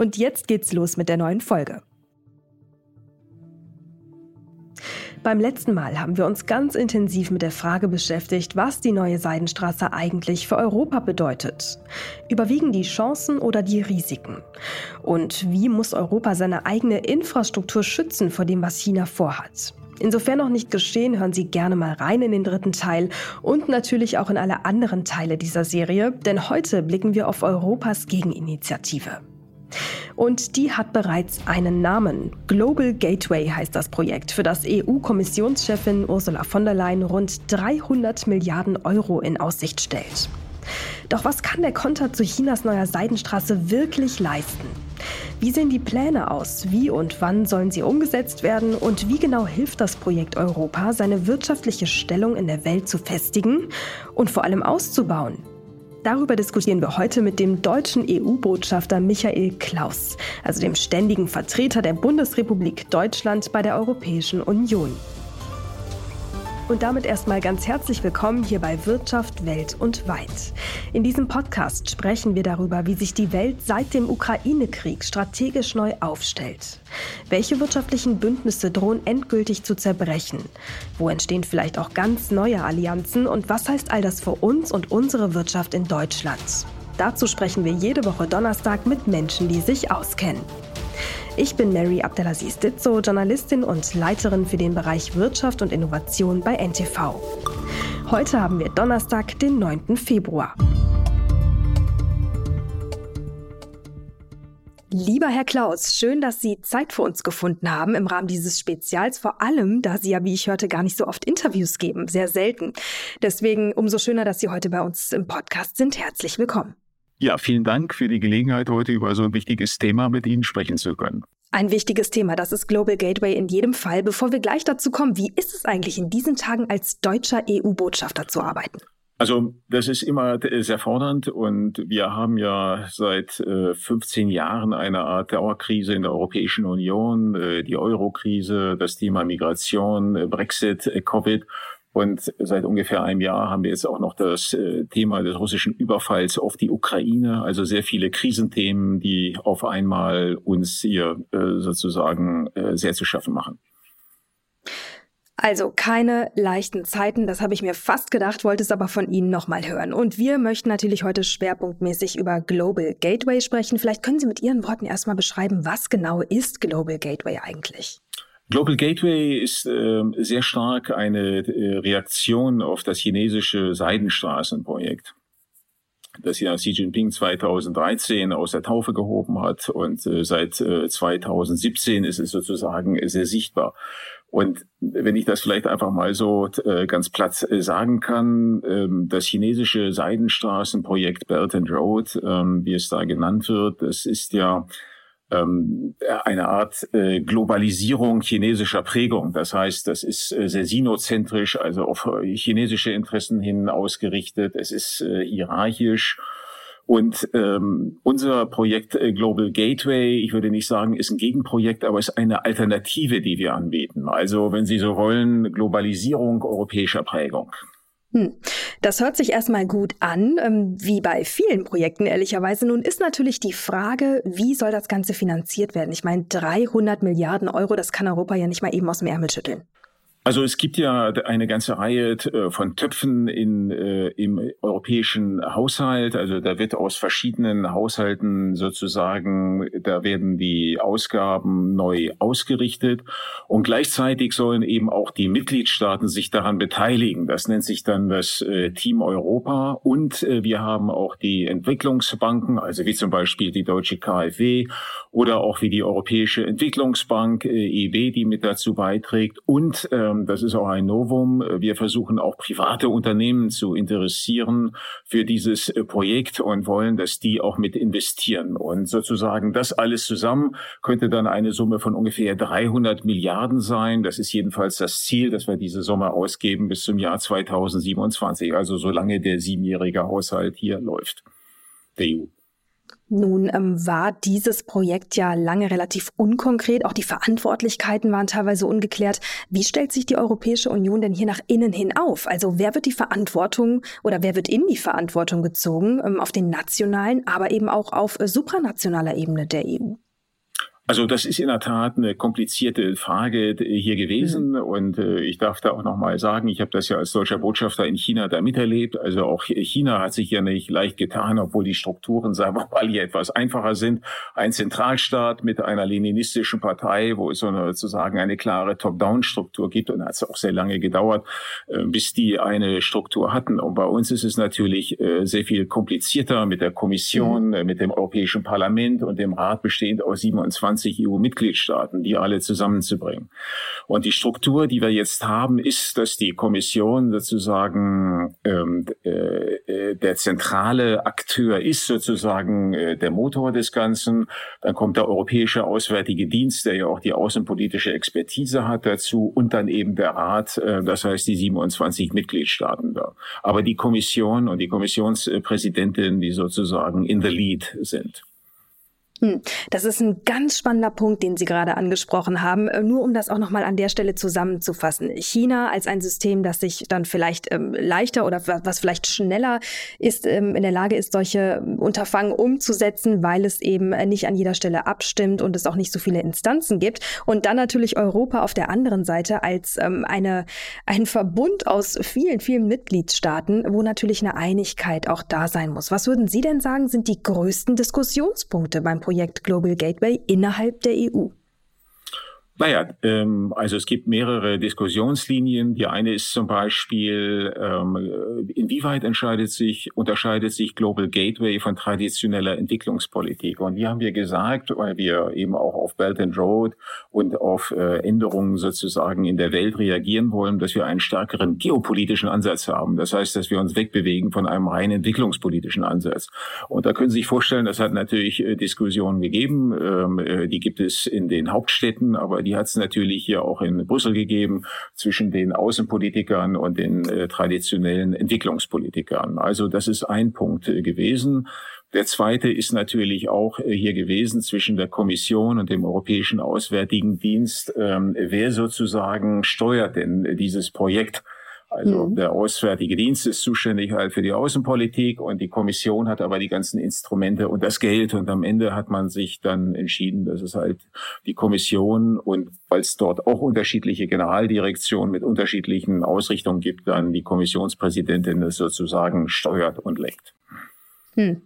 Und jetzt geht's los mit der neuen Folge. Beim letzten Mal haben wir uns ganz intensiv mit der Frage beschäftigt, was die neue Seidenstraße eigentlich für Europa bedeutet. Überwiegen die Chancen oder die Risiken? Und wie muss Europa seine eigene Infrastruktur schützen vor dem, was China vorhat? Insofern noch nicht geschehen, hören Sie gerne mal rein in den dritten Teil und natürlich auch in alle anderen Teile dieser Serie, denn heute blicken wir auf Europas Gegeninitiative. Und die hat bereits einen Namen. Global Gateway heißt das Projekt, für das EU-Kommissionschefin Ursula von der Leyen rund 300 Milliarden Euro in Aussicht stellt. Doch was kann der Konter zu Chinas neuer Seidenstraße wirklich leisten? Wie sehen die Pläne aus? Wie und wann sollen sie umgesetzt werden? Und wie genau hilft das Projekt Europa, seine wirtschaftliche Stellung in der Welt zu festigen und vor allem auszubauen? Darüber diskutieren wir heute mit dem deutschen EU-Botschafter Michael Klaus, also dem ständigen Vertreter der Bundesrepublik Deutschland bei der Europäischen Union. Und damit erstmal ganz herzlich willkommen hier bei Wirtschaft, Welt und Weit. In diesem Podcast sprechen wir darüber, wie sich die Welt seit dem Ukraine-Krieg strategisch neu aufstellt. Welche wirtschaftlichen Bündnisse drohen endgültig zu zerbrechen? Wo entstehen vielleicht auch ganz neue Allianzen? Und was heißt all das für uns und unsere Wirtschaft in Deutschland? Dazu sprechen wir jede Woche Donnerstag mit Menschen, die sich auskennen. Ich bin Mary Abdelaziz Ditzo, Journalistin und Leiterin für den Bereich Wirtschaft und Innovation bei NTV. Heute haben wir Donnerstag, den 9. Februar. Lieber Herr Klaus, schön, dass Sie Zeit für uns gefunden haben im Rahmen dieses Spezials, vor allem, da Sie ja, wie ich hörte, gar nicht so oft Interviews geben, sehr selten. Deswegen umso schöner, dass Sie heute bei uns im Podcast sind. Herzlich willkommen. Ja, vielen Dank für die Gelegenheit, heute über so ein wichtiges Thema mit Ihnen sprechen zu können. Ein wichtiges Thema, das ist Global Gateway in jedem Fall. Bevor wir gleich dazu kommen, wie ist es eigentlich in diesen Tagen als deutscher EU-Botschafter zu arbeiten? Also das ist immer sehr fordernd und wir haben ja seit äh, 15 Jahren eine Art Dauerkrise in der Europäischen Union, äh, die Euro-Krise, das Thema Migration, äh, Brexit, äh, Covid. Und seit ungefähr einem Jahr haben wir jetzt auch noch das äh, Thema des russischen Überfalls auf die Ukraine. Also sehr viele Krisenthemen, die auf einmal uns hier äh, sozusagen äh, sehr zu schaffen machen. Also keine leichten Zeiten, das habe ich mir fast gedacht, wollte es aber von Ihnen nochmal hören. Und wir möchten natürlich heute schwerpunktmäßig über Global Gateway sprechen. Vielleicht können Sie mit Ihren Worten erstmal beschreiben, was genau ist Global Gateway eigentlich? Global Gateway ist äh, sehr stark eine äh, Reaktion auf das chinesische Seidenstraßenprojekt, das ja Xi Jinping 2013 aus der Taufe gehoben hat und äh, seit 2017 äh, ist es sozusagen sehr sichtbar. Und wenn ich das vielleicht einfach mal so äh, ganz platt äh, sagen kann, ähm, das chinesische Seidenstraßenprojekt Belt and Road, ähm, wie es da genannt wird, das ist ja ähm, eine Art äh, Globalisierung chinesischer Prägung. Das heißt, das ist äh, sehr sinozentrisch, also auf äh, chinesische Interessen hin ausgerichtet. Es ist äh, hierarchisch. Und ähm, unser Projekt äh, Global Gateway, ich würde nicht sagen, ist ein Gegenprojekt, aber ist eine Alternative, die wir anbieten. Also, wenn Sie so wollen, Globalisierung europäischer Prägung. Hm. Das hört sich erstmal gut an, ähm, wie bei vielen Projekten ehrlicherweise. Nun ist natürlich die Frage, wie soll das Ganze finanziert werden? Ich meine, 300 Milliarden Euro, das kann Europa ja nicht mal eben aus dem Ärmel schütteln. Also es gibt ja eine ganze Reihe äh, von Töpfen in, äh, im europäischen Haushalt. Also da wird aus verschiedenen Haushalten sozusagen, da werden die Ausgaben neu ausgerichtet und gleichzeitig sollen eben auch die Mitgliedstaaten sich daran beteiligen. Das nennt sich dann das äh, Team Europa und äh, wir haben auch die Entwicklungsbanken, also wie zum Beispiel die deutsche KfW oder auch wie die Europäische Entwicklungsbank äh, EB, die mit dazu beiträgt und ähm, das ist auch ein Novum. Wir versuchen auch private Unternehmen zu interessieren für dieses äh, Projekt und wollen, dass die auch mit investieren. Und sozusagen das alles zusammen könnte dann eine Summe von ungefähr 300 Milliarden sein. Das ist jedenfalls das Ziel, dass wir diese Summe ausgeben bis zum Jahr 2027, also solange der siebenjährige Haushalt hier läuft, der EU. Nun ähm, war dieses Projekt ja lange relativ unkonkret. Auch die Verantwortlichkeiten waren teilweise ungeklärt. Wie stellt sich die Europäische Union denn hier nach innen hin auf? Also wer wird die Verantwortung oder wer wird in die Verantwortung gezogen ähm, auf den nationalen, aber eben auch auf äh, supranationaler Ebene der EU? Also das ist in der Tat eine komplizierte Frage hier gewesen mhm. und äh, ich darf da auch noch mal sagen, ich habe das ja als deutscher Botschafter in China da miterlebt. Also auch China hat sich ja nicht leicht getan, obwohl die Strukturen, sagen wir mal, hier etwas einfacher sind. Ein Zentralstaat mit einer leninistischen Partei, wo es sozusagen eine klare Top-Down-Struktur gibt und hat es auch sehr lange gedauert, äh, bis die eine Struktur hatten. Und bei uns ist es natürlich äh, sehr viel komplizierter mit der Kommission, mhm. Äh, mit dem Europäischen Parlament und dem Rat bestehend aus 27 27 EU-Mitgliedstaaten, die alle zusammenzubringen. Und die Struktur, die wir jetzt haben, ist, dass die Kommission sozusagen ähm, äh, äh, der zentrale Akteur ist, sozusagen äh, der Motor des Ganzen. Dann kommt der Europäische Auswärtige Dienst, der ja auch die außenpolitische Expertise hat dazu, und dann eben der Rat, äh, das heißt die 27 Mitgliedstaaten da. Aber die Kommission und die Kommissionspräsidentin, die sozusagen in the lead sind. Hm, das ist ein ganz spannender Punkt, den Sie gerade angesprochen haben. Äh, nur um das auch nochmal an der Stelle zusammenzufassen. China als ein System, das sich dann vielleicht ähm, leichter oder was vielleicht schneller ist, ähm, in der Lage ist, solche Unterfangen umzusetzen, weil es eben äh, nicht an jeder Stelle abstimmt und es auch nicht so viele Instanzen gibt. Und dann natürlich Europa auf der anderen Seite als ähm, eine, ein Verbund aus vielen, vielen Mitgliedstaaten, wo natürlich eine Einigkeit auch da sein muss. Was würden Sie denn sagen, sind die größten Diskussionspunkte beim Projekt Global Gateway innerhalb der EU? Naja, ähm, also es gibt mehrere Diskussionslinien. Die eine ist zum Beispiel, ähm, inwieweit entscheidet sich, unterscheidet sich Global Gateway von traditioneller Entwicklungspolitik? Und hier haben wir gesagt, weil wir eben auch auf Belt and Road und auf äh, Änderungen sozusagen in der Welt reagieren wollen, dass wir einen stärkeren geopolitischen Ansatz haben. Das heißt, dass wir uns wegbewegen von einem rein entwicklungspolitischen Ansatz. Und da können Sie sich vorstellen, das hat natürlich äh, Diskussionen gegeben. Ähm, äh, die gibt es in den Hauptstädten, aber die hat es natürlich hier auch in Brüssel gegeben zwischen den Außenpolitikern und den äh, traditionellen Entwicklungspolitikern. Also das ist ein Punkt äh, gewesen. Der zweite ist natürlich auch äh, hier gewesen zwischen der Kommission und dem Europäischen Auswärtigen Dienst. Ähm, wer sozusagen steuert denn dieses Projekt? Also mhm. der Auswärtige Dienst ist zuständig halt für die Außenpolitik und die Kommission hat aber die ganzen Instrumente und das Geld. Und am Ende hat man sich dann entschieden, dass es halt die Kommission und weil es dort auch unterschiedliche Generaldirektionen mit unterschiedlichen Ausrichtungen gibt, dann die Kommissionspräsidentin das sozusagen steuert und lenkt. Hm.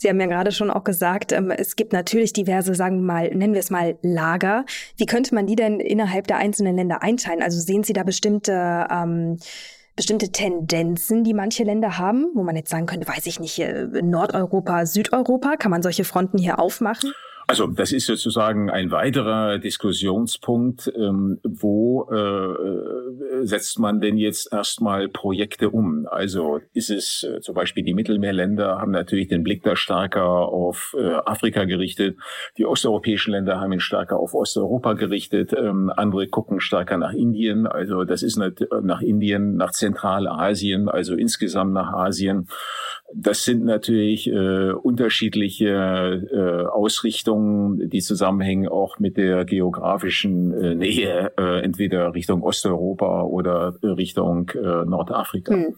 Sie haben ja gerade schon auch gesagt, ähm, es gibt natürlich diverse, sagen wir mal, nennen wir es mal Lager. Wie könnte man die denn innerhalb der einzelnen Länder einteilen? Also sehen Sie da bestimmte ähm, bestimmte Tendenzen, die manche Länder haben, wo man jetzt sagen könnte, weiß ich nicht, äh, Nordeuropa, Südeuropa, kann man solche Fronten hier aufmachen? Also das ist sozusagen ein weiterer Diskussionspunkt. Ähm, wo äh, setzt man denn jetzt erstmal Projekte um? Also ist es äh, zum Beispiel die Mittelmeerländer haben natürlich den Blick da stärker auf äh, Afrika gerichtet. Die osteuropäischen Länder haben ihn stärker auf Osteuropa gerichtet. Ähm, andere gucken stärker nach Indien. Also das ist nicht, nach Indien, nach Zentralasien, also insgesamt nach Asien. Das sind natürlich äh, unterschiedliche äh, Ausrichtungen, die zusammenhängen auch mit der geografischen äh, Nähe, äh, entweder Richtung Osteuropa oder Richtung äh, Nordafrika. Hm.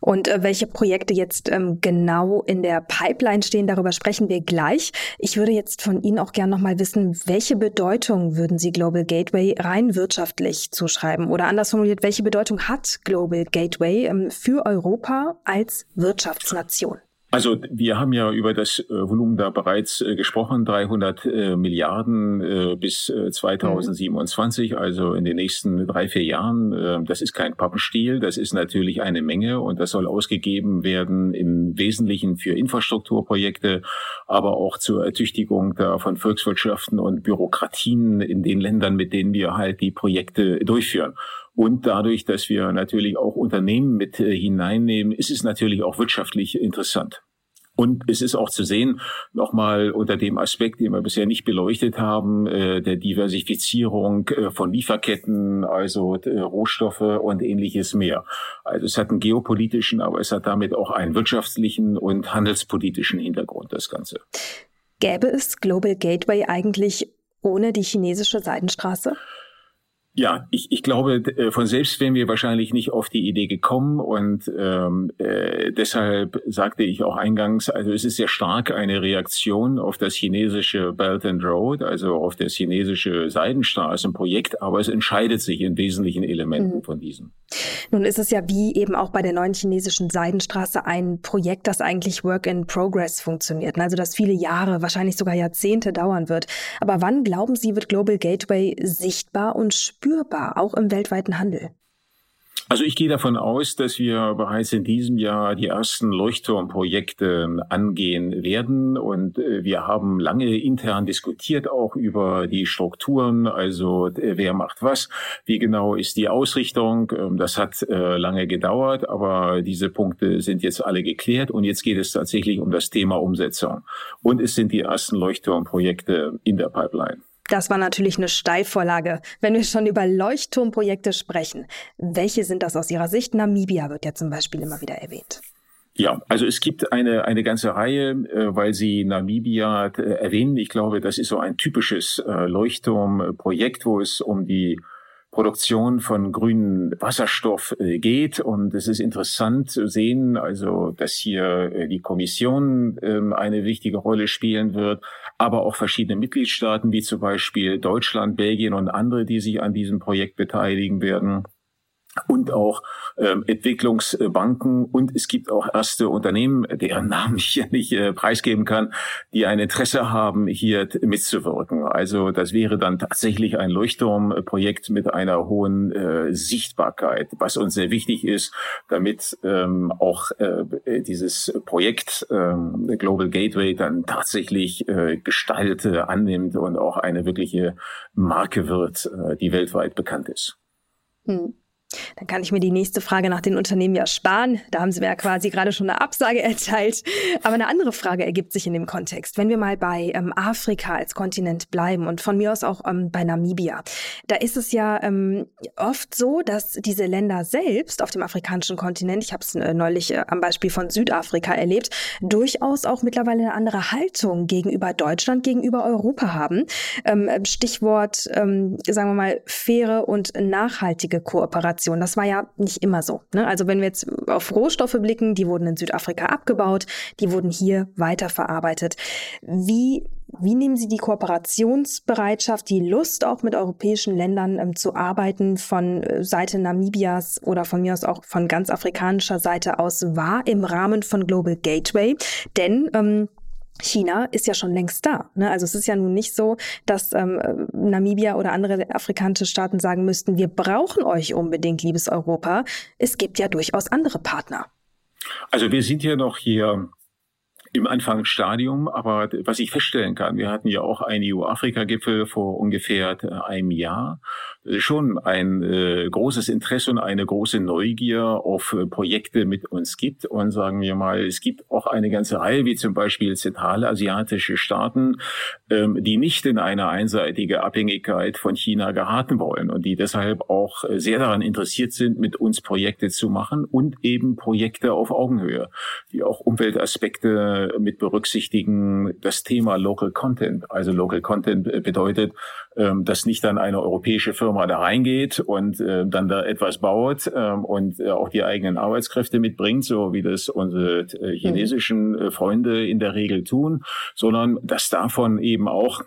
Und äh, welche Projekte jetzt ähm, genau in der Pipeline stehen, darüber sprechen wir gleich. Ich würde jetzt von Ihnen auch gerne nochmal wissen, welche Bedeutung würden Sie Global Gateway rein wirtschaftlich zuschreiben? Oder anders formuliert, welche Bedeutung hat Global Gateway ähm, für Europa als Wirtschaftsnation? Also wir haben ja über das äh, Volumen da bereits äh, gesprochen, 300 äh, Milliarden bis 2027, äh, also in den nächsten drei, vier Jahren. Äh, das ist kein Pappenstiel, das ist natürlich eine Menge und das soll ausgegeben werden im Wesentlichen für Infrastrukturprojekte, aber auch zur Ertüchtigung von Volkswirtschaften und Bürokratien in den Ländern, mit denen wir halt die Projekte durchführen. Und dadurch, dass wir natürlich auch Unternehmen mit äh, hineinnehmen, ist es natürlich auch wirtschaftlich interessant. Und es ist auch zu sehen, nochmal unter dem Aspekt, den wir bisher nicht beleuchtet haben, äh, der Diversifizierung äh, von Lieferketten, also Rohstoffe und ähnliches mehr. Also es hat einen geopolitischen, aber es hat damit auch einen wirtschaftlichen und handelspolitischen Hintergrund, das Ganze. Gäbe es Global Gateway eigentlich ohne die chinesische Seidenstraße? Ja, ich, ich glaube, äh, von selbst wären wir wahrscheinlich nicht auf die Idee gekommen und ähm, äh, deshalb sagte ich auch eingangs, also es ist sehr stark eine Reaktion auf das chinesische Belt and Road, also auf das chinesische Seidenstraßenprojekt, aber es entscheidet sich in wesentlichen Elementen mhm. von diesem. Nun ist es ja wie eben auch bei der neuen chinesischen Seidenstraße ein Projekt, das eigentlich Work in Progress funktioniert, also das viele Jahre, wahrscheinlich sogar Jahrzehnte dauern wird. Aber wann glauben Sie, wird Global Gateway sichtbar und spürbar? Spürbar, auch im weltweiten Handel? Also ich gehe davon aus, dass wir bereits in diesem Jahr die ersten Leuchtturmprojekte angehen werden. Und äh, wir haben lange intern diskutiert auch über die Strukturen, also äh, wer macht was, wie genau ist die Ausrichtung. Ähm, das hat äh, lange gedauert, aber diese Punkte sind jetzt alle geklärt. Und jetzt geht es tatsächlich um das Thema Umsetzung. Und es sind die ersten Leuchtturmprojekte in der Pipeline. Das war natürlich eine Steilvorlage. Wenn wir schon über Leuchtturmprojekte sprechen, welche sind das aus Ihrer Sicht? Namibia wird ja zum Beispiel immer wieder erwähnt. Ja, also es gibt eine, eine ganze Reihe, äh, weil Sie Namibia äh, erwähnen. Ich glaube, das ist so ein typisches äh, Leuchtturmprojekt, wo es um die Produktion von grünem Wasserstoff äh, geht. Und es ist interessant zu sehen, also, dass hier äh, die Kommission ähm, eine wichtige Rolle spielen wird, aber auch verschiedene Mitgliedstaaten, wie zum Beispiel Deutschland, Belgien und andere, die sich an diesem Projekt beteiligen werden und auch ähm, Entwicklungsbanken und es gibt auch erste Unternehmen, deren Namen ich hier nicht äh, preisgeben kann, die ein Interesse haben, hier mitzuwirken. Also das wäre dann tatsächlich ein Leuchtturmprojekt mit einer hohen äh, Sichtbarkeit, was uns sehr wichtig ist, damit ähm, auch äh, dieses Projekt ähm, Global Gateway dann tatsächlich äh, Gestalt annimmt und auch eine wirkliche Marke wird, äh, die weltweit bekannt ist. Hm. Dann kann ich mir die nächste Frage nach den Unternehmen ja sparen. Da haben Sie mir ja quasi gerade schon eine Absage erteilt. Aber eine andere Frage ergibt sich in dem Kontext. Wenn wir mal bei ähm, Afrika als Kontinent bleiben und von mir aus auch ähm, bei Namibia, da ist es ja ähm, oft so, dass diese Länder selbst auf dem afrikanischen Kontinent, ich habe es äh, neulich äh, am Beispiel von Südafrika erlebt, durchaus auch mittlerweile eine andere Haltung gegenüber Deutschland, gegenüber Europa haben. Ähm, Stichwort, ähm, sagen wir mal, faire und nachhaltige Kooperation. Produktion. Das war ja nicht immer so. Ne? Also wenn wir jetzt auf Rohstoffe blicken, die wurden in Südafrika abgebaut, die wurden hier weiterverarbeitet. Wie wie nehmen Sie die Kooperationsbereitschaft, die Lust auch mit europäischen Ländern ähm, zu arbeiten von äh, Seite Namibias oder von mir aus auch von ganz afrikanischer Seite aus wahr im Rahmen von Global Gateway? Denn ähm, China ist ja schon längst da. Ne? Also es ist ja nun nicht so, dass ähm, Namibia oder andere afrikanische Staaten sagen müssten, wir brauchen euch unbedingt, liebes Europa. Es gibt ja durchaus andere Partner. Also wir sind ja noch hier im Anfangsstadium, aber was ich feststellen kann, wir hatten ja auch einen EU-Afrika-Gipfel vor ungefähr äh, einem Jahr schon ein äh, großes Interesse und eine große Neugier auf äh, Projekte mit uns gibt. Und sagen wir mal, es gibt auch eine ganze Reihe, wie zum Beispiel zentralasiatische Staaten, ähm, die nicht in eine einseitige Abhängigkeit von China geraten wollen und die deshalb auch äh, sehr daran interessiert sind, mit uns Projekte zu machen und eben Projekte auf Augenhöhe, die auch Umweltaspekte mit berücksichtigen. Das Thema Local Content, also Local Content bedeutet, ähm, dass nicht dann eine europäische Firma da reingeht und äh, dann da etwas baut ähm, und äh, auch die eigenen Arbeitskräfte mitbringt, so wie das unsere äh, chinesischen äh, Freunde in der Regel tun, sondern dass davon eben auch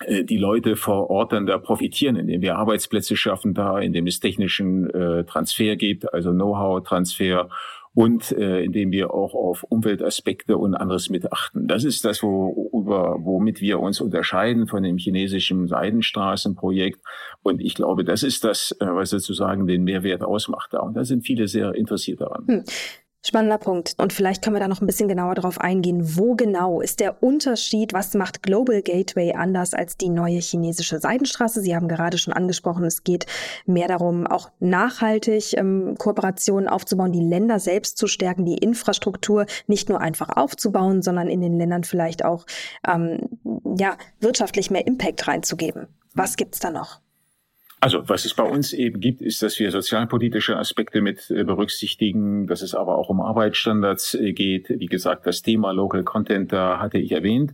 äh, die Leute vor Ort dann da profitieren, indem wir Arbeitsplätze schaffen da, indem es technischen äh, Transfer gibt, also Know-how-Transfer und äh, indem wir auch auf Umweltaspekte und anderes mit achten. Das ist das, wo, über, womit wir uns unterscheiden von dem chinesischen Seidenstraßenprojekt. Und ich glaube, das ist das, äh, was sozusagen den Mehrwert ausmacht da. Und da sind viele sehr interessiert daran. Hm. Spannender Punkt. Und vielleicht können wir da noch ein bisschen genauer darauf eingehen. Wo genau ist der Unterschied? Was macht Global Gateway anders als die neue chinesische Seidenstraße? Sie haben gerade schon angesprochen, es geht mehr darum, auch nachhaltig ähm, Kooperationen aufzubauen, die Länder selbst zu stärken, die Infrastruktur nicht nur einfach aufzubauen, sondern in den Ländern vielleicht auch ähm, ja, wirtschaftlich mehr Impact reinzugeben. Was gibt's da noch? Also, was es bei uns eben gibt, ist, dass wir sozialpolitische Aspekte mit äh, berücksichtigen, dass es aber auch um Arbeitsstandards äh, geht. Wie gesagt, das Thema Local Content, da hatte ich erwähnt.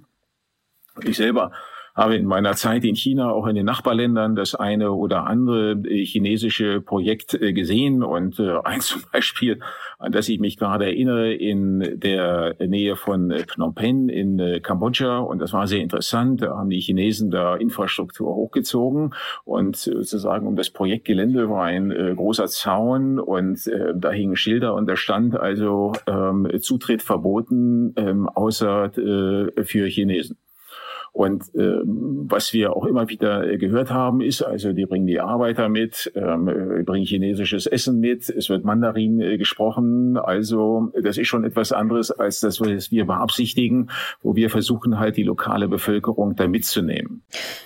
Ich selber habe in meiner Zeit in China auch in den Nachbarländern das eine oder andere äh, chinesische Projekt äh, gesehen. Und äh, eins zum Beispiel, an das ich mich gerade erinnere, in der Nähe von Phnom Penh in Kambodscha. Und das war sehr interessant. Da haben die Chinesen da Infrastruktur hochgezogen. Und sozusagen um das Projektgelände war ein großer Zaun. Und da hingen Schilder. Und da stand also ähm, Zutritt verboten ähm, außer für Chinesen. Und ähm, was wir auch immer wieder äh, gehört haben, ist, also die bringen die Arbeiter mit, ähm, äh, bringen chinesisches Essen mit, es wird Mandarin äh, gesprochen. Also das ist schon etwas anderes als das, was wir beabsichtigen, wo wir versuchen halt die lokale Bevölkerung da mitzunehmen.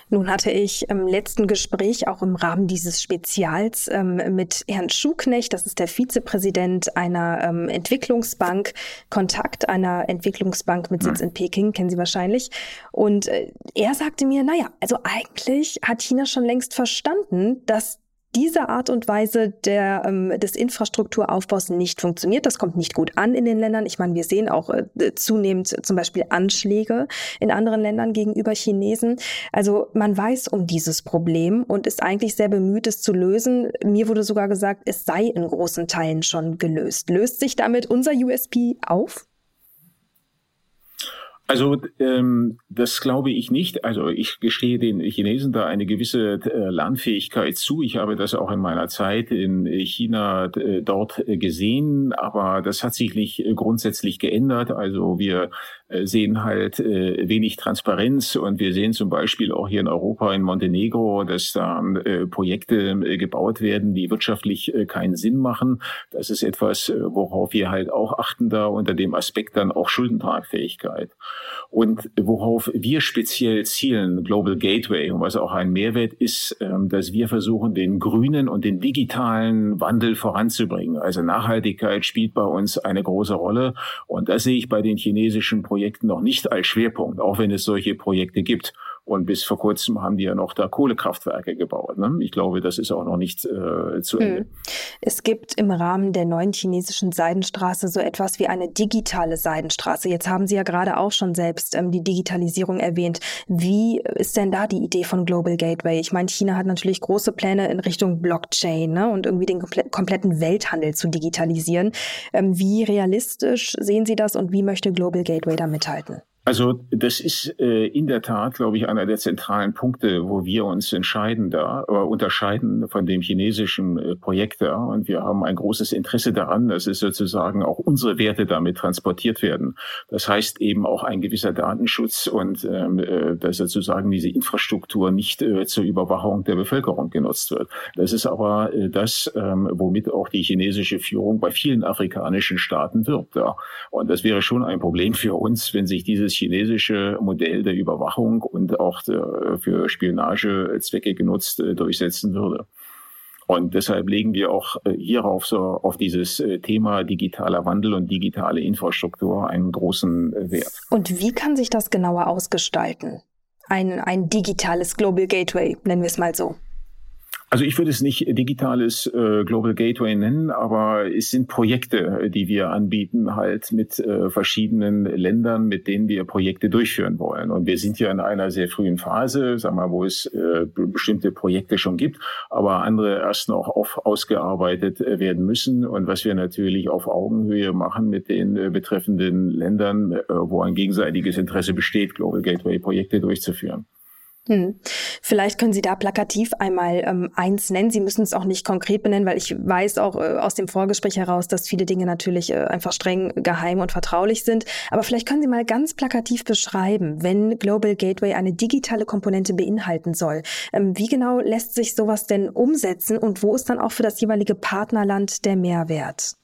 Nun hatte ich im letzten Gespräch auch im Rahmen dieses Spezials ähm, mit Herrn Schuknecht, das ist der Vizepräsident einer ähm, Entwicklungsbank, Kontakt einer Entwicklungsbank mit Sitz hm. in Peking, kennen Sie wahrscheinlich. Und äh, er sagte mir, naja, also eigentlich hat China schon längst verstanden, dass diese Art und Weise der, ähm, des Infrastrukturaufbaus nicht funktioniert. Das kommt nicht gut an in den Ländern. Ich meine, wir sehen auch äh, zunehmend zum Beispiel Anschläge in anderen Ländern gegenüber Chinesen. Also man weiß um dieses Problem und ist eigentlich sehr bemüht, es zu lösen. Mir wurde sogar gesagt, es sei in großen Teilen schon gelöst. Löst sich damit unser USP auf? Also ähm, das glaube ich nicht. Also ich gestehe den Chinesen da eine gewisse äh, Lernfähigkeit zu. Ich habe das auch in meiner Zeit in China äh, dort gesehen, aber das hat sich nicht grundsätzlich geändert. Also wir äh, sehen halt äh, wenig Transparenz und wir sehen zum Beispiel auch hier in Europa in Montenegro, dass da äh, Projekte äh, gebaut werden, die wirtschaftlich äh, keinen Sinn machen. Das ist etwas, äh, worauf wir halt auch achten da unter dem Aspekt dann auch Schuldentragfähigkeit. Und worauf wir speziell zielen, Global Gateway, und was auch ein Mehrwert ist, ähm, dass wir versuchen, den grünen und den digitalen Wandel voranzubringen. Also Nachhaltigkeit spielt bei uns eine große Rolle. Und das sehe ich bei den chinesischen Projekten noch nicht als Schwerpunkt, auch wenn es solche Projekte gibt. Und bis vor kurzem haben die ja noch da Kohlekraftwerke gebaut. Ne? Ich glaube, das ist auch noch nicht äh, zu Ende. Hm. Es gibt im Rahmen der neuen chinesischen Seidenstraße so etwas wie eine digitale Seidenstraße. Jetzt haben Sie ja gerade auch schon selbst ähm, die Digitalisierung erwähnt. Wie ist denn da die Idee von Global Gateway? Ich meine, China hat natürlich große Pläne in Richtung Blockchain ne? und irgendwie den komple kompletten Welthandel zu digitalisieren. Ähm, wie realistisch sehen Sie das und wie möchte Global Gateway da mithalten? Also das ist äh, in der Tat, glaube ich, einer der zentralen Punkte, wo wir uns entscheiden da, äh, unterscheiden von dem chinesischen äh, Projekt da. Und wir haben ein großes Interesse daran, dass es sozusagen auch unsere Werte damit transportiert werden. Das heißt eben auch ein gewisser Datenschutz und ähm, äh, dass sozusagen diese Infrastruktur nicht äh, zur Überwachung der Bevölkerung genutzt wird. Das ist aber äh, das, ähm, womit auch die chinesische Führung bei vielen afrikanischen Staaten wirbt. Ja. Und das wäre schon ein Problem für uns, wenn sich dieses chinesische Modell der Überwachung und auch für Spionagezwecke genutzt äh, durchsetzen würde. Und deshalb legen wir auch äh, hierauf so auf dieses äh, Thema digitaler Wandel und digitale Infrastruktur einen großen Wert. Und wie kann sich das genauer ausgestalten? Ein, ein digitales Global Gateway, nennen wir es mal so. Also ich würde es nicht digitales äh, Global Gateway nennen, aber es sind Projekte, die wir anbieten, halt mit äh, verschiedenen Ländern, mit denen wir Projekte durchführen wollen. Und wir sind ja in einer sehr frühen Phase, sag mal, wo es äh, bestimmte Projekte schon gibt, aber andere erst noch auf, ausgearbeitet äh, werden müssen. Und was wir natürlich auf Augenhöhe machen mit den äh, betreffenden Ländern, äh, wo ein gegenseitiges Interesse besteht, Global Gateway Projekte durchzuführen. Hm. Vielleicht können Sie da plakativ einmal ähm, eins nennen. Sie müssen es auch nicht konkret benennen, weil ich weiß auch äh, aus dem Vorgespräch heraus, dass viele Dinge natürlich äh, einfach streng geheim und vertraulich sind. Aber vielleicht können Sie mal ganz plakativ beschreiben, wenn Global Gateway eine digitale Komponente beinhalten soll. Ähm, wie genau lässt sich sowas denn umsetzen und wo ist dann auch für das jeweilige Partnerland der Mehrwert?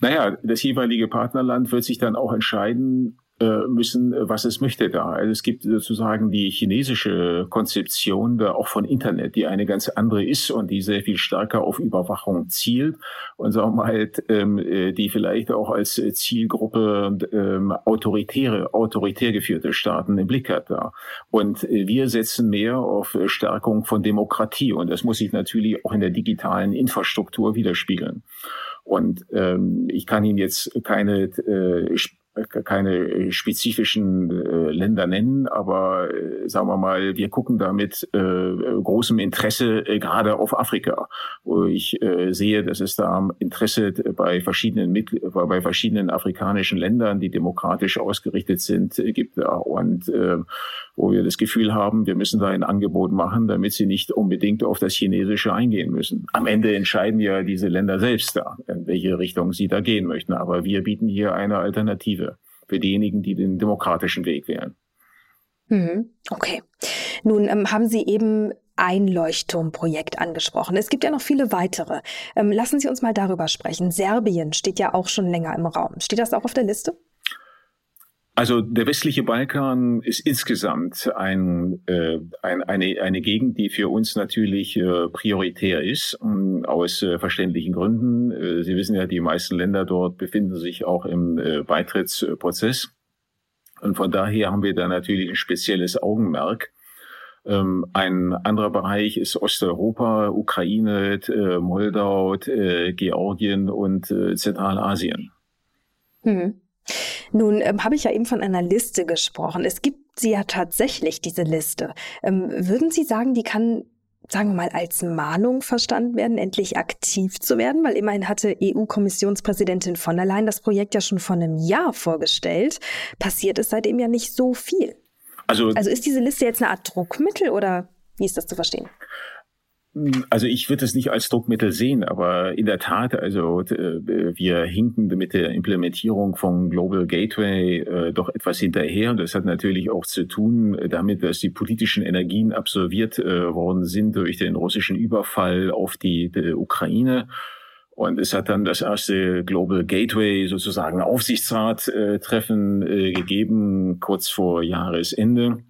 Naja, das jeweilige Partnerland wird sich dann auch entscheiden, müssen, äh, was es möchte da. Also es gibt sozusagen die chinesische Konzeption da auch von Internet, die eine ganz andere ist und die sehr viel stärker auf Überwachung zielt und sagen wir halt, ähm, äh, die vielleicht auch als Zielgruppe ähm, autoritäre, autoritär geführte Staaten im Blick hat da. Und wir setzen mehr auf Stärkung von Demokratie und das muss sich natürlich auch in der digitalen Infrastruktur widerspiegeln. Und ähm, ich kann Ihnen jetzt keine äh, keine äh, spezifischen äh, Länder nennen, aber äh, sagen wir mal, wir gucken da mit äh, großem Interesse äh, gerade auf Afrika, wo ich äh, sehe, dass es da Interesse bei verschiedenen bei verschiedenen afrikanischen Ländern, die demokratisch ausgerichtet sind, äh, gibt und äh, wo wir das Gefühl haben, wir müssen da ein Angebot machen, damit sie nicht unbedingt auf das Chinesische eingehen müssen. Am Ende entscheiden ja diese Länder selbst da, in welche Richtung sie da gehen möchten, aber wir bieten hier eine Alternative für diejenigen, die den demokratischen Weg wählen. Mhm. Okay. Nun ähm, haben Sie eben ein Leuchtturmprojekt angesprochen. Es gibt ja noch viele weitere. Ähm, lassen Sie uns mal darüber sprechen. Serbien steht ja auch schon länger im Raum. Steht das auch auf der Liste? Also der westliche Balkan ist insgesamt ein, äh, ein, eine, eine Gegend, die für uns natürlich äh, prioritär ist, um, aus äh, verständlichen Gründen. Äh, Sie wissen ja, die meisten Länder dort befinden sich auch im äh, Beitrittsprozess. Und von daher haben wir da natürlich ein spezielles Augenmerk. Ähm, ein anderer Bereich ist Osteuropa, Ukraine, äh, Moldau, äh, Georgien und äh, Zentralasien. Hm. Nun ähm, habe ich ja eben von einer Liste gesprochen. Es gibt sie ja tatsächlich, diese Liste. Ähm, würden Sie sagen, die kann sagen wir mal, als Mahnung verstanden werden, endlich aktiv zu werden? Weil immerhin hatte EU-Kommissionspräsidentin von der Leyen das Projekt ja schon vor einem Jahr vorgestellt. Passiert ist seitdem ja nicht so viel. Also, also ist diese Liste jetzt eine Art Druckmittel oder wie ist das zu verstehen? Also ich würde es nicht als Druckmittel sehen, aber in der Tat, also äh, wir hinken mit der Implementierung von Global Gateway äh, doch etwas hinterher. Und das hat natürlich auch zu tun damit, dass die politischen Energien absorbiert äh, worden sind durch den russischen Überfall auf die, die Ukraine. Und es hat dann das erste Global Gateway sozusagen Aufsichtsrat-Treffen äh, gegeben, kurz vor Jahresende.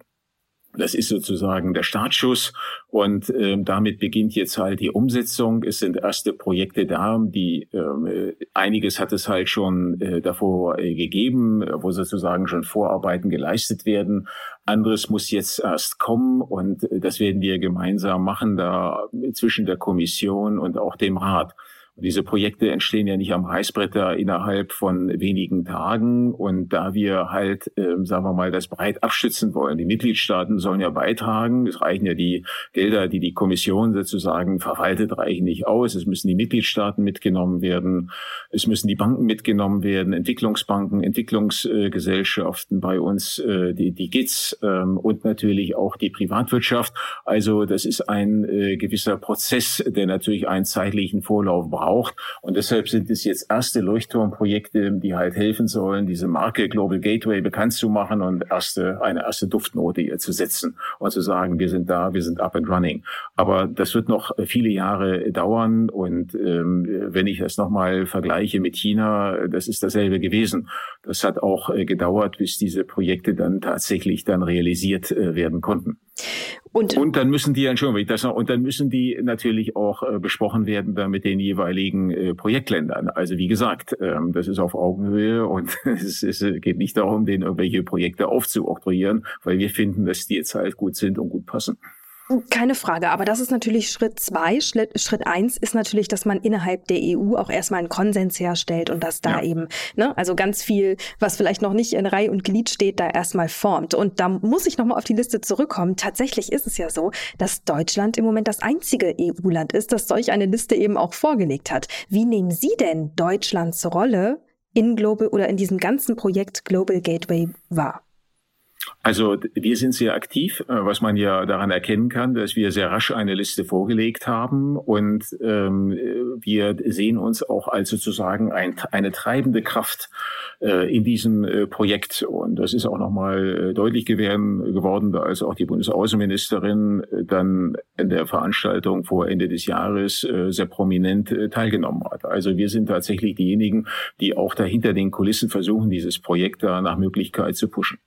Das ist sozusagen der Startschuss und äh, damit beginnt jetzt halt die Umsetzung. Es sind erste Projekte da, die äh, einiges hat es halt schon äh, davor äh, gegeben, wo sozusagen schon Vorarbeiten geleistet werden. Anderes muss jetzt erst kommen und äh, das werden wir gemeinsam machen da zwischen der Kommission und auch dem Rat. Diese Projekte entstehen ja nicht am Reißbretter innerhalb von wenigen Tagen. Und da wir halt, äh, sagen wir mal, das breit abstützen wollen, die Mitgliedstaaten sollen ja beitragen. Es reichen ja die Gelder, die die Kommission sozusagen verwaltet, reichen nicht aus. Es müssen die Mitgliedstaaten mitgenommen werden. Es müssen die Banken mitgenommen werden, Entwicklungsbanken, Entwicklungsgesellschaften bei uns, äh, die, die GITS äh, und natürlich auch die Privatwirtschaft. Also das ist ein äh, gewisser Prozess, der natürlich einen zeitlichen Vorlauf braucht braucht. Und deshalb sind es jetzt erste Leuchtturmprojekte, die halt helfen sollen, diese Marke Global Gateway bekannt zu machen und erste, eine erste Duftnote ihr zu setzen und zu sagen, wir sind da, wir sind up and running. Aber das wird noch viele Jahre dauern. Und ähm, wenn ich das nochmal vergleiche mit China, das ist dasselbe gewesen. Das hat auch äh, gedauert, bis diese Projekte dann tatsächlich dann realisiert äh, werden konnten. Und, und dann müssen die, Entschuldigung, das noch, und dann müssen die natürlich auch äh, besprochen werden da mit den jeweiligen äh, Projektländern. Also wie gesagt, ähm, das ist auf Augenhöhe und es, es geht nicht darum, denen irgendwelche Projekte aufzuoktroyieren, weil wir finden, dass die jetzt halt gut sind und gut passen. Keine Frage, aber das ist natürlich Schritt zwei. Schritt eins ist natürlich, dass man innerhalb der EU auch erstmal einen Konsens herstellt und dass da ja. eben, ne, also ganz viel, was vielleicht noch nicht in Reihe und Glied steht, da erstmal formt. Und da muss ich nochmal auf die Liste zurückkommen. Tatsächlich ist es ja so, dass Deutschland im Moment das einzige EU-Land ist, das solch eine Liste eben auch vorgelegt hat. Wie nehmen Sie denn Deutschlands Rolle in Global oder in diesem ganzen Projekt Global Gateway wahr? Also wir sind sehr aktiv, äh, was man ja daran erkennen kann, dass wir sehr rasch eine Liste vorgelegt haben und ähm, wir sehen uns auch als sozusagen ein, eine treibende Kraft äh, in diesem äh, Projekt. Und das ist auch nochmal äh, deutlich geworden, geworden, als auch die Bundesaußenministerin äh, dann in der Veranstaltung vor Ende des Jahres äh, sehr prominent äh, teilgenommen hat. Also wir sind tatsächlich diejenigen, die auch dahinter den Kulissen versuchen, dieses Projekt da nach Möglichkeit zu pushen.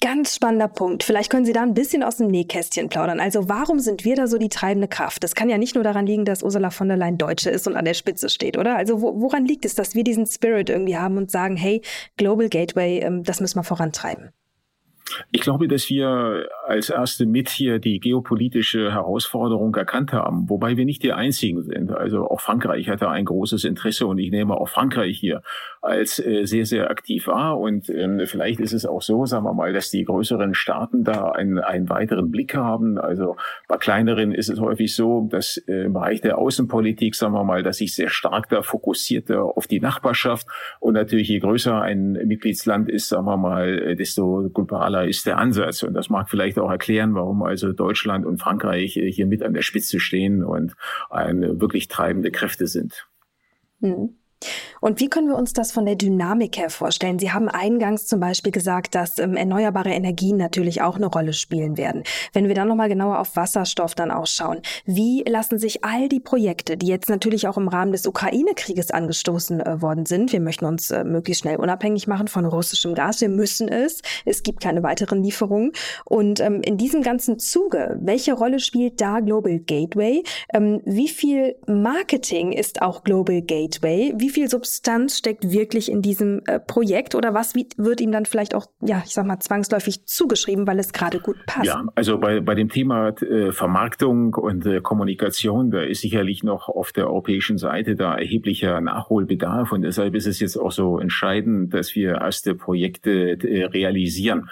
Ganz spannender Punkt. Vielleicht können Sie da ein bisschen aus dem Nähkästchen plaudern. Also warum sind wir da so die treibende Kraft? Das kann ja nicht nur daran liegen, dass Ursula von der Leyen Deutsche ist und an der Spitze steht, oder? Also wo, woran liegt es, dass wir diesen Spirit irgendwie haben und sagen, hey, Global Gateway, ähm, das müssen wir vorantreiben? Ich glaube, dass wir als erste mit hier die geopolitische Herausforderung erkannt haben, wobei wir nicht die einzigen sind. Also auch Frankreich hatte ein großes Interesse und ich nehme auch Frankreich hier als äh, sehr, sehr aktiv wahr. Und ähm, vielleicht ist es auch so, sagen wir mal, dass die größeren Staaten da einen, einen weiteren Blick haben. Also bei kleineren ist es häufig so, dass äh, im Bereich der Außenpolitik, sagen wir mal, dass sich sehr stark da fokussiert auf die Nachbarschaft. Und natürlich, je größer ein Mitgliedsland ist, sagen wir mal, äh, desto globaler ist der Ansatz. Und das mag vielleicht auch erklären, warum also Deutschland und Frankreich hier mit an der Spitze stehen und eine wirklich treibende Kräfte sind. Hm. Und wie können wir uns das von der Dynamik her vorstellen? Sie haben eingangs zum Beispiel gesagt, dass ähm, erneuerbare Energien natürlich auch eine Rolle spielen werden. Wenn wir dann nochmal genauer auf Wasserstoff dann auch schauen, wie lassen sich all die Projekte, die jetzt natürlich auch im Rahmen des Ukraine-Krieges angestoßen äh, worden sind, wir möchten uns äh, möglichst schnell unabhängig machen von russischem Gas, wir müssen es, es gibt keine weiteren Lieferungen. Und ähm, in diesem ganzen Zuge, welche Rolle spielt da Global Gateway? Ähm, wie viel Marketing ist auch Global Gateway? Wie viel Substanz Substanz steckt wirklich in diesem äh, Projekt oder was wird ihm dann vielleicht auch, ja, ich sag mal, zwangsläufig zugeschrieben, weil es gerade gut passt? Ja, also bei, bei dem Thema äh, Vermarktung und äh, Kommunikation, da ist sicherlich noch auf der europäischen Seite da erheblicher Nachholbedarf und deshalb ist es jetzt auch so entscheidend, dass wir erste Projekte äh, realisieren.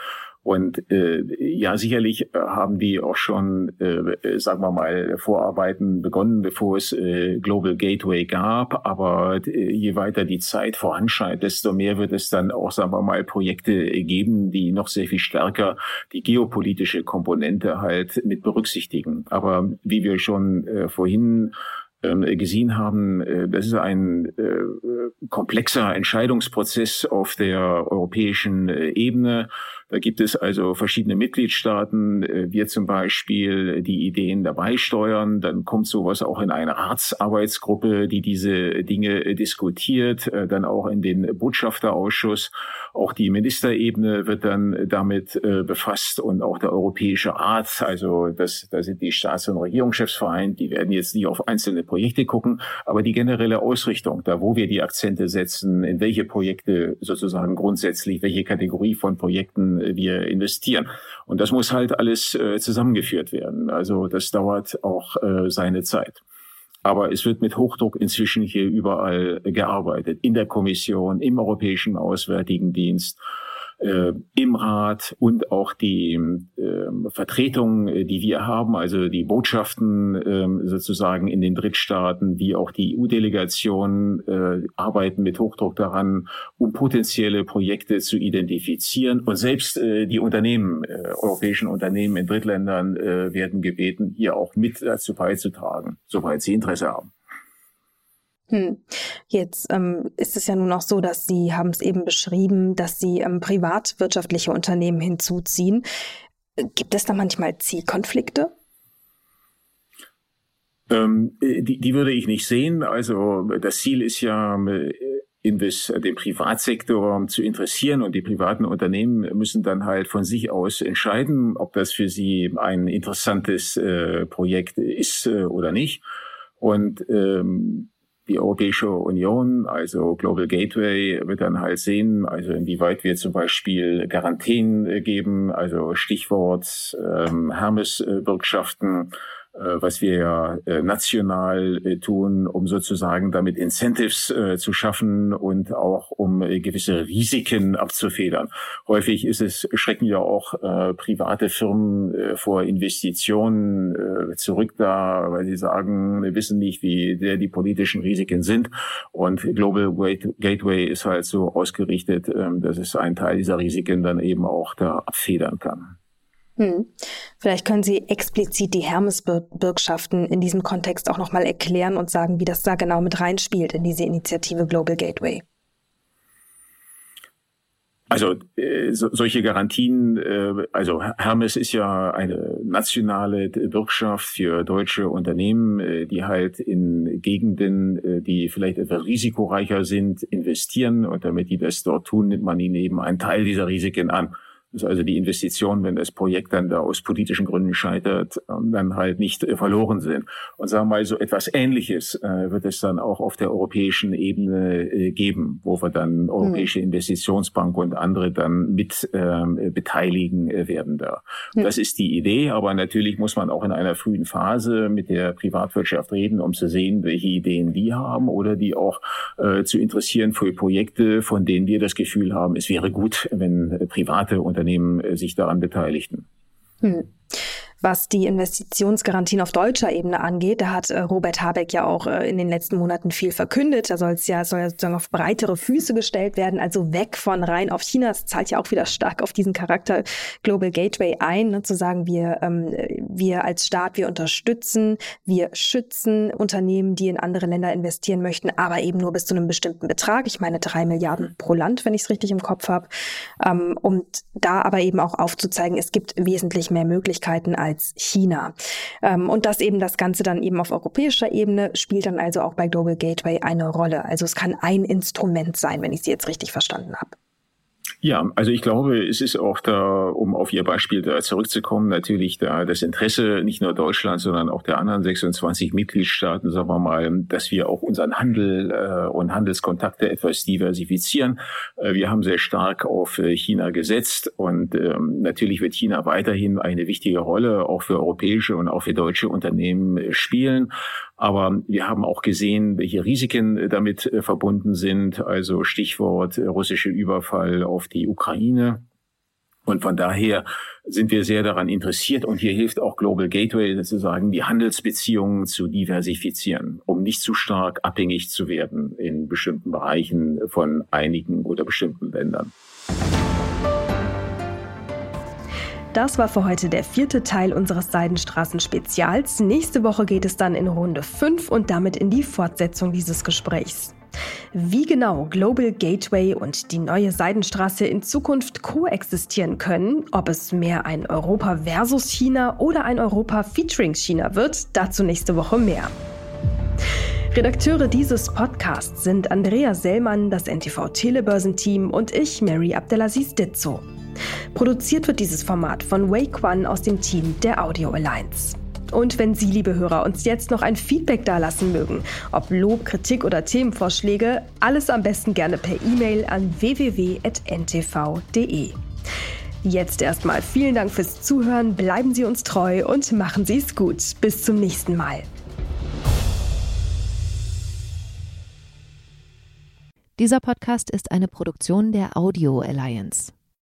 Und äh, ja, sicherlich äh, haben die auch schon, äh, sagen wir mal, Vorarbeiten begonnen, bevor es äh, Global Gateway gab. Aber äh, je weiter die Zeit voranschreitet, desto mehr wird es dann auch, sagen wir mal, Projekte geben, die noch sehr viel stärker die geopolitische Komponente halt mit berücksichtigen. Aber wie wir schon äh, vorhin ähm, gesehen haben, äh, das ist ein äh, komplexer Entscheidungsprozess auf der europäischen äh, Ebene. Da gibt es also verschiedene Mitgliedstaaten. Äh, wir zum Beispiel die Ideen dabei steuern. Dann kommt sowas auch in eine Ratsarbeitsgruppe, die diese Dinge diskutiert. Äh, dann auch in den Botschafterausschuss. Auch die Ministerebene wird dann damit äh, befasst und auch der Europäische Rat. Also das, da sind die Staats- und Regierungschefs vereint. Die werden jetzt nicht auf einzelne Projekte gucken, aber die generelle Ausrichtung, da wo wir die Akzente setzen, in welche Projekte sozusagen grundsätzlich, welche Kategorie von Projekten wir investieren. Und das muss halt alles äh, zusammengeführt werden. Also das dauert auch äh, seine Zeit. Aber es wird mit Hochdruck inzwischen hier überall gearbeitet. In der Kommission, im Europäischen Auswärtigen Dienst äh, im Rat und auch die äh, Vertretungen, die wir haben, also die Botschaften äh, sozusagen in den Drittstaaten, wie auch die EU-Delegationen äh, arbeiten mit Hochdruck daran, um potenzielle Projekte zu identifizieren. Und selbst äh, die Unternehmen, äh, europäischen Unternehmen in Drittländern äh, werden gebeten, hier auch mit dazu beizutragen, soweit sie Interesse haben. Hm. Jetzt ähm, ist es ja nun auch so, dass Sie haben es eben beschrieben, dass Sie ähm, privatwirtschaftliche Unternehmen hinzuziehen. Gibt es da manchmal Zielkonflikte? Ähm, die, die würde ich nicht sehen. Also das Ziel ist ja, äh, Invest, den Privatsektor zu interessieren und die privaten Unternehmen müssen dann halt von sich aus entscheiden, ob das für sie ein interessantes äh, Projekt ist äh, oder nicht. Und ähm, die Europäische Union, also Global Gateway, wird dann halt sehen, also inwieweit wir zum Beispiel Garantien geben, also Stichwort ähm, Hermes-Bürgschaften, äh, was wir ja äh, national äh, tun, um sozusagen damit Incentives zu schaffen und auch um gewisse Risiken abzufedern. Häufig ist es, schrecken ja auch private Firmen vor Investitionen zurück da, weil sie sagen, wir wissen nicht, wie der die politischen Risiken sind. Und Global Gateway ist halt so ausgerichtet, ähm, dass es einen Teil dieser Risiken dann eben auch da abfedern kann. Hm. Vielleicht können Sie explizit die Hermes-Bürgschaften in diesem Kontext auch nochmal erklären und sagen, wie das da genau mit reinspielt in diese Initiative Global Gateway. Also äh, so, solche Garantien, äh, also Hermes ist ja eine nationale Bürgschaft für deutsche Unternehmen, äh, die halt in Gegenden, äh, die vielleicht etwas risikoreicher sind, investieren und damit die das dort tun, nimmt man ihnen eben einen Teil dieser Risiken an dass also die Investitionen, wenn das Projekt dann da aus politischen Gründen scheitert, ähm, dann halt nicht äh, verloren sind. Und sagen wir mal, so etwas Ähnliches äh, wird es dann auch auf der europäischen Ebene äh, geben, wo wir dann hm. Europäische Investitionsbank und andere dann mit ähm, beteiligen werden da. Mhm. Das ist die Idee, aber natürlich muss man auch in einer frühen Phase mit der Privatwirtschaft reden, um zu sehen, welche Ideen die haben oder die auch zu interessieren für Projekte, von denen wir das Gefühl haben, es wäre gut, wenn private Unternehmen Unternehmen äh, sich daran beteiligten. Hm. Was die Investitionsgarantien auf deutscher Ebene angeht, da hat äh, Robert Habeck ja auch äh, in den letzten Monaten viel verkündet. Da soll es ja, soll ja sozusagen auf breitere Füße gestellt werden, also weg von rein auf China. Das zahlt ja auch wieder stark auf diesen Charakter Global Gateway ein, ne, zu sagen, wir, ähm, wir als Staat, wir unterstützen, wir schützen Unternehmen, die in andere Länder investieren möchten, aber eben nur bis zu einem bestimmten Betrag. Ich meine drei Milliarden pro Land, wenn ich es richtig im Kopf habe. Ähm, und da aber eben auch aufzuzeigen, es gibt wesentlich mehr Möglichkeiten als China. Ähm, und das eben das Ganze dann eben auf europäischer Ebene spielt dann also auch bei Global Gateway eine Rolle. Also es kann ein Instrument sein, wenn ich Sie jetzt richtig verstanden habe. Ja, also ich glaube, es ist auch da, um auf Ihr Beispiel da zurückzukommen, natürlich da das Interesse nicht nur Deutschlands, sondern auch der anderen 26 Mitgliedstaaten, sagen wir mal, dass wir auch unseren Handel äh, und Handelskontakte etwas diversifizieren. Äh, wir haben sehr stark auf äh, China gesetzt und ähm, natürlich wird China weiterhin eine wichtige Rolle auch für europäische und auch für deutsche Unternehmen äh, spielen. Aber wir haben auch gesehen, welche Risiken äh, damit äh, verbunden sind. Also Stichwort äh, russische Überfall auf die Ukraine. Und von daher sind wir sehr daran interessiert. Und hier hilft auch Global Gateway sozusagen, die Handelsbeziehungen zu diversifizieren, um nicht zu stark abhängig zu werden in bestimmten Bereichen von einigen oder bestimmten Ländern. Das war für heute der vierte Teil unseres Seidenstraßen-Spezials. Nächste Woche geht es dann in Runde 5 und damit in die Fortsetzung dieses Gesprächs. Wie genau Global Gateway und die neue Seidenstraße in Zukunft koexistieren können, ob es mehr ein Europa versus China oder ein Europa featuring China wird, dazu nächste Woche mehr. Redakteure dieses Podcasts sind Andrea Sellmann, das NTV Telebörsenteam und ich, Mary Abdelaziz Ditzo. Produziert wird dieses Format von Wake One aus dem Team der Audio Alliance. Und wenn Sie, liebe Hörer, uns jetzt noch ein Feedback dalassen mögen, ob Lob, Kritik oder Themenvorschläge, alles am besten gerne per E-Mail an www.ntv.de. Jetzt erstmal vielen Dank fürs Zuhören, bleiben Sie uns treu und machen Sie es gut. Bis zum nächsten Mal. Dieser Podcast ist eine Produktion der Audio Alliance.